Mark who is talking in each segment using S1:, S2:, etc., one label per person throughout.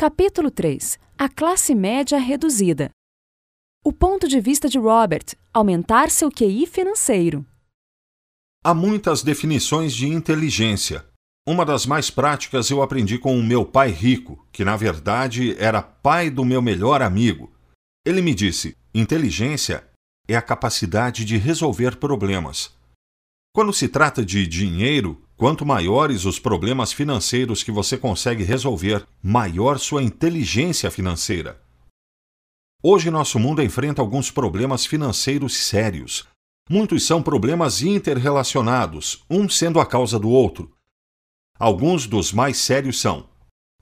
S1: Capítulo 3 A classe média reduzida. O ponto de vista de Robert: aumentar seu QI financeiro.
S2: Há muitas definições de inteligência. Uma das mais práticas eu aprendi com o meu pai rico, que na verdade era pai do meu melhor amigo. Ele me disse: inteligência é a capacidade de resolver problemas. Quando se trata de dinheiro, quanto maiores os problemas financeiros que você consegue resolver, maior sua inteligência financeira. Hoje nosso mundo enfrenta alguns problemas financeiros sérios. Muitos são problemas interrelacionados, um sendo a causa do outro. Alguns dos mais sérios são: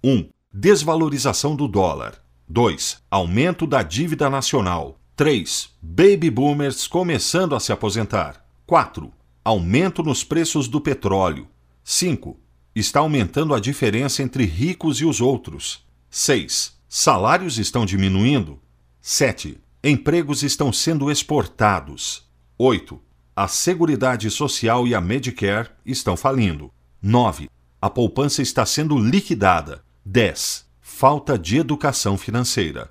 S2: 1. Um, desvalorização do dólar. 2. Aumento da dívida nacional. 3. Baby boomers começando a se aposentar. 4. Aumento nos preços do petróleo. 5. Está aumentando a diferença entre ricos e os outros. 6. Salários estão diminuindo. 7. Empregos estão sendo exportados. 8. A Seguridade Social e a Medicare estão falindo. 9. A poupança está sendo liquidada. 10 falta de educação financeira.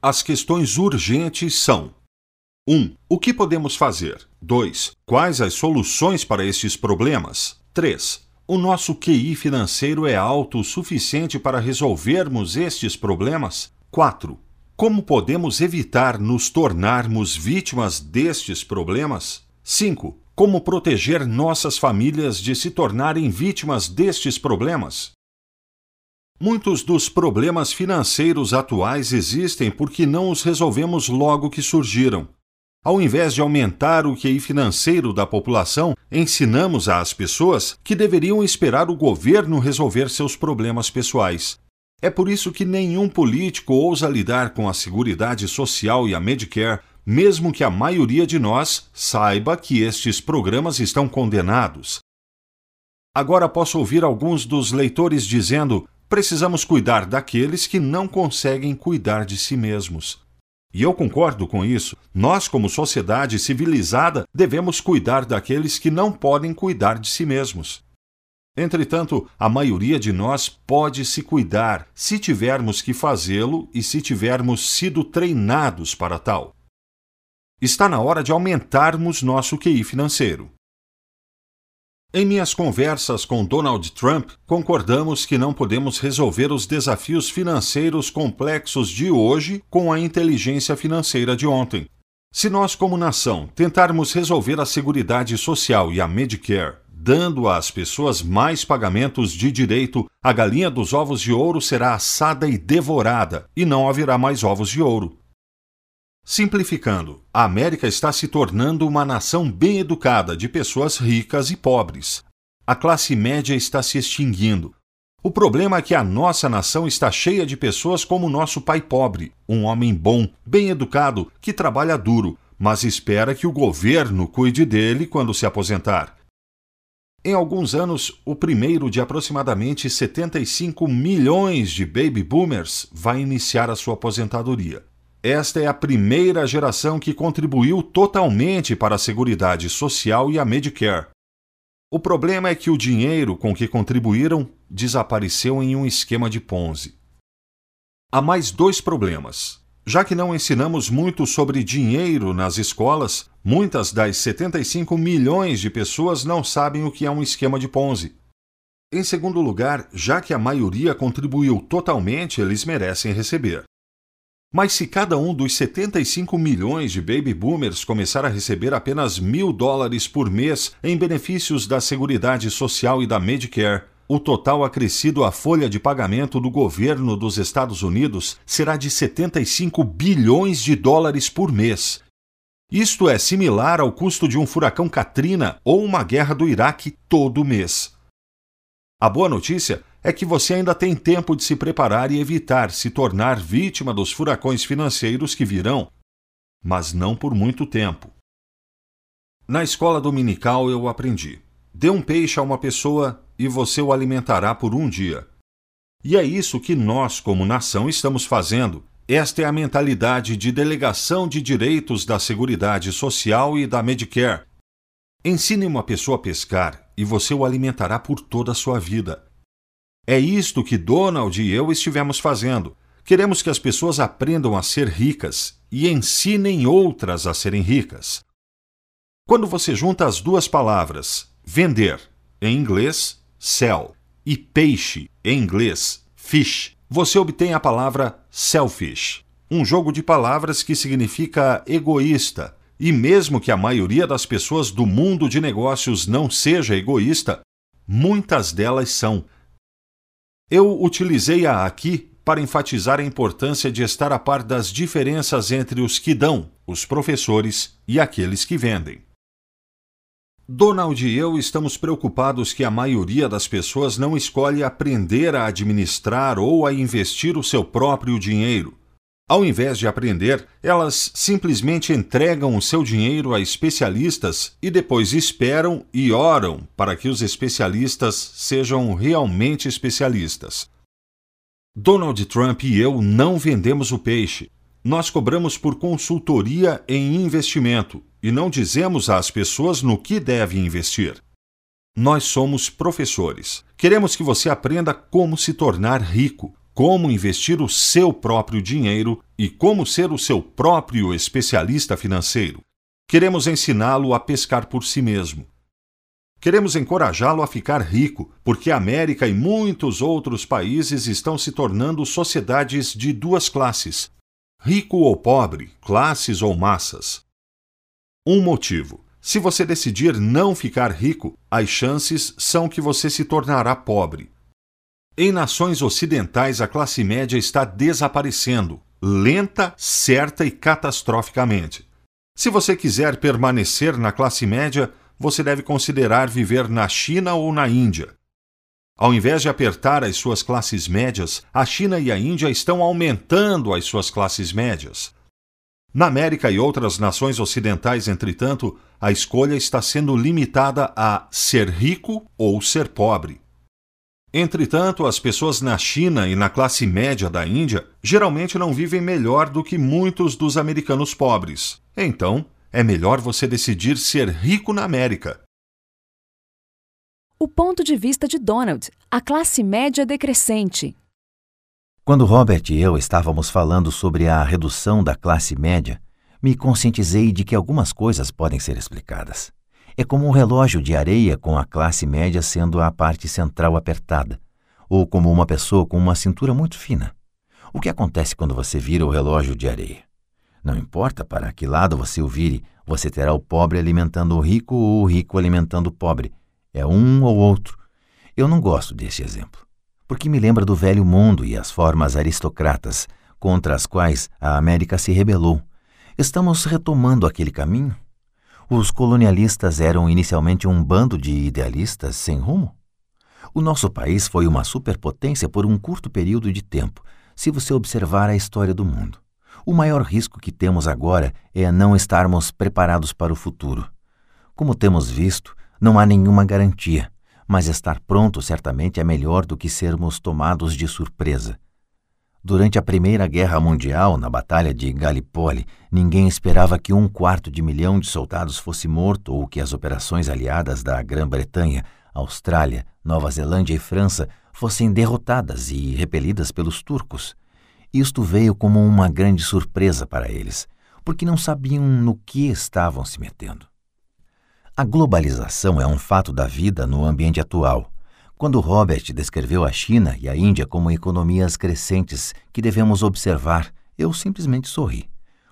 S2: As questões urgentes são: 1. Um, o que podemos fazer? 2. Quais as soluções para estes problemas? 3. O nosso QI financeiro é alto o suficiente para resolvermos estes problemas? 4. Como podemos evitar nos tornarmos vítimas destes problemas? 5. Como proteger nossas famílias de se tornarem vítimas destes problemas? Muitos dos problemas financeiros atuais existem porque não os resolvemos logo que surgiram. Ao invés de aumentar o QI financeiro da população, ensinamos às pessoas que deveriam esperar o governo resolver seus problemas pessoais. É por isso que nenhum político ousa lidar com a Seguridade Social e a Medicare, mesmo que a maioria de nós saiba que estes programas estão condenados. Agora posso ouvir alguns dos leitores dizendo: precisamos cuidar daqueles que não conseguem cuidar de si mesmos. E eu concordo com isso. Nós, como sociedade civilizada, devemos cuidar daqueles que não podem cuidar de si mesmos. Entretanto, a maioria de nós pode se cuidar se tivermos que fazê-lo e se tivermos sido treinados para tal. Está na hora de aumentarmos nosso QI financeiro. Em minhas conversas com Donald Trump, concordamos que não podemos resolver os desafios financeiros complexos de hoje com a inteligência financeira de ontem. Se nós, como nação, tentarmos resolver a Seguridade Social e a Medicare, dando às pessoas mais pagamentos de direito, a galinha dos ovos de ouro será assada e devorada, e não haverá mais ovos de ouro. Simplificando, a América está se tornando uma nação bem educada de pessoas ricas e pobres. A classe média está se extinguindo. O problema é que a nossa nação está cheia de pessoas como nosso pai pobre, um homem bom, bem educado, que trabalha duro, mas espera que o governo cuide dele quando se aposentar. Em alguns anos, o primeiro de aproximadamente 75 milhões de baby boomers vai iniciar a sua aposentadoria. Esta é a primeira geração que contribuiu totalmente para a Seguridade Social e a Medicare. O problema é que o dinheiro com que contribuíram desapareceu em um esquema de Ponzi. Há mais dois problemas. Já que não ensinamos muito sobre dinheiro nas escolas, muitas das 75 milhões de pessoas não sabem o que é um esquema de Ponzi. Em segundo lugar, já que a maioria contribuiu totalmente, eles merecem receber. Mas se cada um dos 75 milhões de baby boomers começar a receber apenas mil dólares por mês em benefícios da Seguridade Social e da Medicare, o total acrescido à folha de pagamento do governo dos Estados Unidos será de 75 bilhões de dólares por mês. Isto é similar ao custo de um furacão Katrina ou uma guerra do Iraque todo mês. A boa notícia é que você ainda tem tempo de se preparar e evitar se tornar vítima dos furacões financeiros que virão, mas não por muito tempo. Na escola dominical eu aprendi: dê um peixe a uma pessoa e você o alimentará por um dia. E é isso que nós, como nação, estamos fazendo. Esta é a mentalidade de delegação de direitos da Seguridade Social e da Medicare. Ensine uma pessoa a pescar e você o alimentará por toda a sua vida. É isto que Donald e eu estivemos fazendo. Queremos que as pessoas aprendam a ser ricas e ensinem outras a serem ricas. Quando você junta as duas palavras vender, em inglês, sell, e peixe, em inglês, fish, você obtém a palavra selfish, um jogo de palavras que significa egoísta. E mesmo que a maioria das pessoas do mundo de negócios não seja egoísta, muitas delas são. Eu utilizei-a aqui para enfatizar a importância de estar a par das diferenças entre os que dão, os professores, e aqueles que vendem. Donald e eu estamos preocupados que a maioria das pessoas não escolhe aprender a administrar ou a investir o seu próprio dinheiro. Ao invés de aprender, elas simplesmente entregam o seu dinheiro a especialistas e depois esperam e oram para que os especialistas sejam realmente especialistas. Donald Trump e eu não vendemos o peixe. Nós cobramos por consultoria em investimento e não dizemos às pessoas no que devem investir. Nós somos professores. Queremos que você aprenda como se tornar rico, como investir o seu próprio dinheiro e como ser o seu próprio especialista financeiro. Queremos ensiná-lo a pescar por si mesmo. Queremos encorajá-lo a ficar rico, porque a América e muitos outros países estão se tornando sociedades de duas classes: rico ou pobre, classes ou massas. Um motivo. Se você decidir não ficar rico, as chances são que você se tornará pobre. Em nações ocidentais, a classe média está desaparecendo, lenta, certa e catastroficamente. Se você quiser permanecer na classe média, você deve considerar viver na China ou na Índia. Ao invés de apertar as suas classes médias, a China e a Índia estão aumentando as suas classes médias. Na América e outras nações ocidentais, entretanto, a escolha está sendo limitada a ser rico ou ser pobre. Entretanto, as pessoas na China e na classe média da Índia geralmente não vivem melhor do que muitos dos americanos pobres. Então, é melhor você decidir ser rico na América.
S1: O ponto de vista de Donald, a classe média decrescente.
S3: Quando Robert e eu estávamos falando sobre a redução da classe média, me conscientizei de que algumas coisas podem ser explicadas. É como um relógio de areia com a classe média sendo a parte central apertada, ou como uma pessoa com uma cintura muito fina. O que acontece quando você vira o relógio de areia? Não importa para que lado você o vire, você terá o pobre alimentando o rico ou o rico alimentando o pobre. É um ou outro. Eu não gosto desse exemplo porque me lembra do velho mundo e as formas aristocratas contra as quais a América se rebelou. Estamos retomando aquele caminho? Os colonialistas eram inicialmente um bando de idealistas sem rumo? O nosso país foi uma superpotência por um curto período de tempo, se você observar a história do mundo. O maior risco que temos agora é não estarmos preparados para o futuro. Como temos visto, não há nenhuma garantia mas estar pronto certamente é melhor do que sermos tomados de surpresa. Durante a Primeira Guerra Mundial, na Batalha de Gallipoli, ninguém esperava que um quarto de milhão de soldados fosse morto ou que as operações aliadas da Grã-Bretanha, Austrália, Nova Zelândia e França fossem derrotadas e repelidas pelos turcos. Isto veio como uma grande surpresa para eles, porque não sabiam no que estavam se metendo. A globalização é um fato da vida no ambiente atual. Quando Robert descreveu a China e a Índia como economias crescentes que devemos observar, eu simplesmente sorri.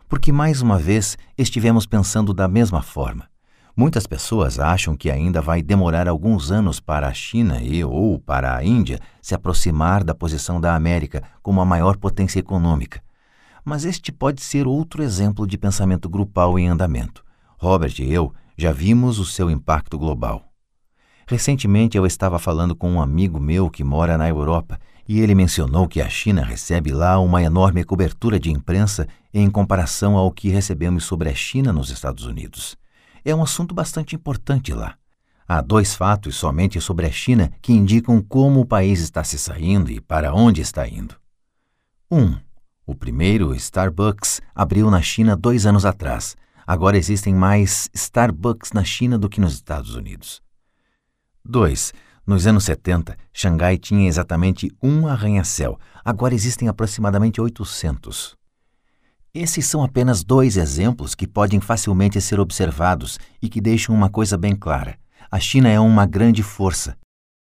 S3: Porque mais uma vez estivemos pensando da mesma forma. Muitas pessoas acham que ainda vai demorar alguns anos para a China e ou para a Índia se aproximar da posição da América como a maior potência econômica. Mas este pode ser outro exemplo de pensamento grupal em andamento. Robert e eu já vimos o seu impacto global. Recentemente eu estava falando com um amigo meu que mora na Europa e ele mencionou que a China recebe lá uma enorme cobertura de imprensa em comparação ao que recebemos sobre a China nos Estados Unidos. É um assunto bastante importante lá. Há dois fatos somente sobre a China que indicam como o país está se saindo e para onde está indo. Um, o primeiro, Starbucks, abriu na China dois anos atrás Agora existem mais Starbucks na China do que nos Estados Unidos. 2. Nos anos 70, Xangai tinha exatamente um arranha-céu. Agora existem aproximadamente 800. Esses são apenas dois exemplos que podem facilmente ser observados e que deixam uma coisa bem clara: a China é uma grande força.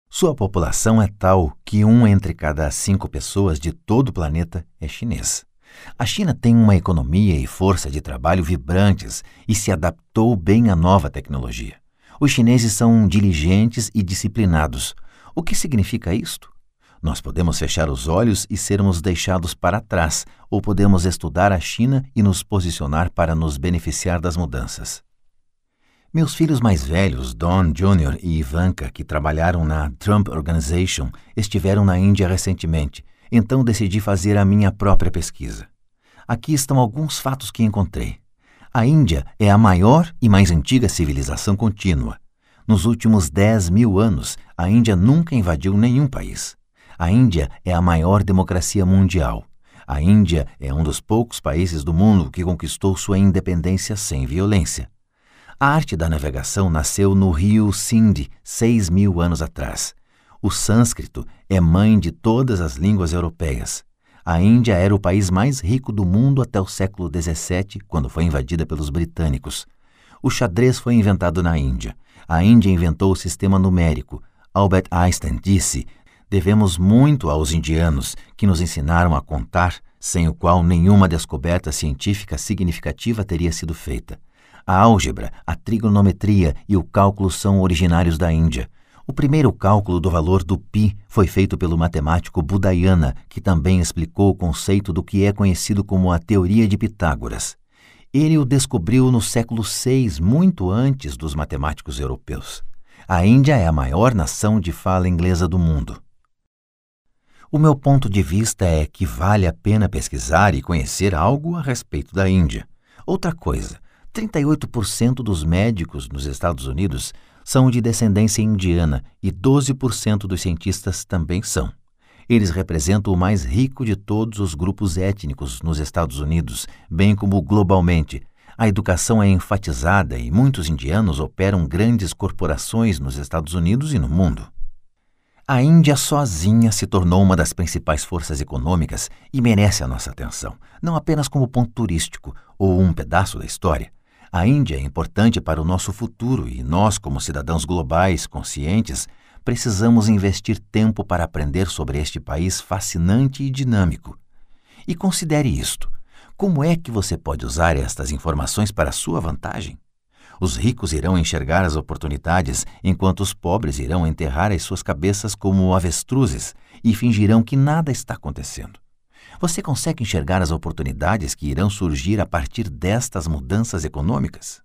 S3: Sua população é tal que um entre cada cinco pessoas de todo o planeta é chinês. A China tem uma economia e força de trabalho vibrantes e se adaptou bem à nova tecnologia. Os chineses são diligentes e disciplinados. O que significa isto? Nós podemos fechar os olhos e sermos deixados para trás, ou podemos estudar a China e nos posicionar para nos beneficiar das mudanças. Meus filhos mais velhos, Don Jr. e Ivanka, que trabalharam na Trump Organization, estiveram na Índia recentemente, então decidi fazer a minha própria pesquisa. Aqui estão alguns fatos que encontrei. A Índia é a maior e mais antiga civilização contínua. Nos últimos 10 mil anos, a Índia nunca invadiu nenhum país. A Índia é a maior democracia mundial. A Índia é um dos poucos países do mundo que conquistou sua independência sem violência. A arte da navegação nasceu no rio Sindh seis mil anos atrás. O sânscrito é mãe de todas as línguas europeias. A Índia era o país mais rico do mundo até o século XVII, quando foi invadida pelos britânicos. O xadrez foi inventado na Índia. A Índia inventou o sistema numérico. Albert Einstein disse Devemos muito aos indianos, que nos ensinaram a contar, sem o qual nenhuma descoberta científica significativa teria sido feita. A álgebra, a trigonometria e o cálculo são originários da Índia. O primeiro cálculo do valor do π foi feito pelo matemático Budayana, que também explicou o conceito do que é conhecido como a teoria de Pitágoras. Ele o descobriu no século VI, muito antes dos matemáticos europeus. A Índia é a maior nação de fala inglesa do mundo. O meu ponto de vista é que vale a pena pesquisar e conhecer algo a respeito da Índia. Outra coisa, 38% dos médicos nos Estados Unidos são de descendência indiana e 12% dos cientistas também são. Eles representam o mais rico de todos os grupos étnicos nos Estados Unidos, bem como globalmente. A educação é enfatizada e muitos indianos operam grandes corporações nos Estados Unidos e no mundo. A Índia sozinha se tornou uma das principais forças econômicas e merece a nossa atenção, não apenas como ponto turístico ou um pedaço da história. A Índia é importante para o nosso futuro e nós, como cidadãos globais conscientes, precisamos investir tempo para aprender sobre este país fascinante e dinâmico. E considere isto: como é que você pode usar estas informações para sua vantagem? Os ricos irão enxergar as oportunidades, enquanto os pobres irão enterrar as suas cabeças como avestruzes e fingirão que nada está acontecendo. Você consegue enxergar as oportunidades que irão surgir a partir destas mudanças econômicas?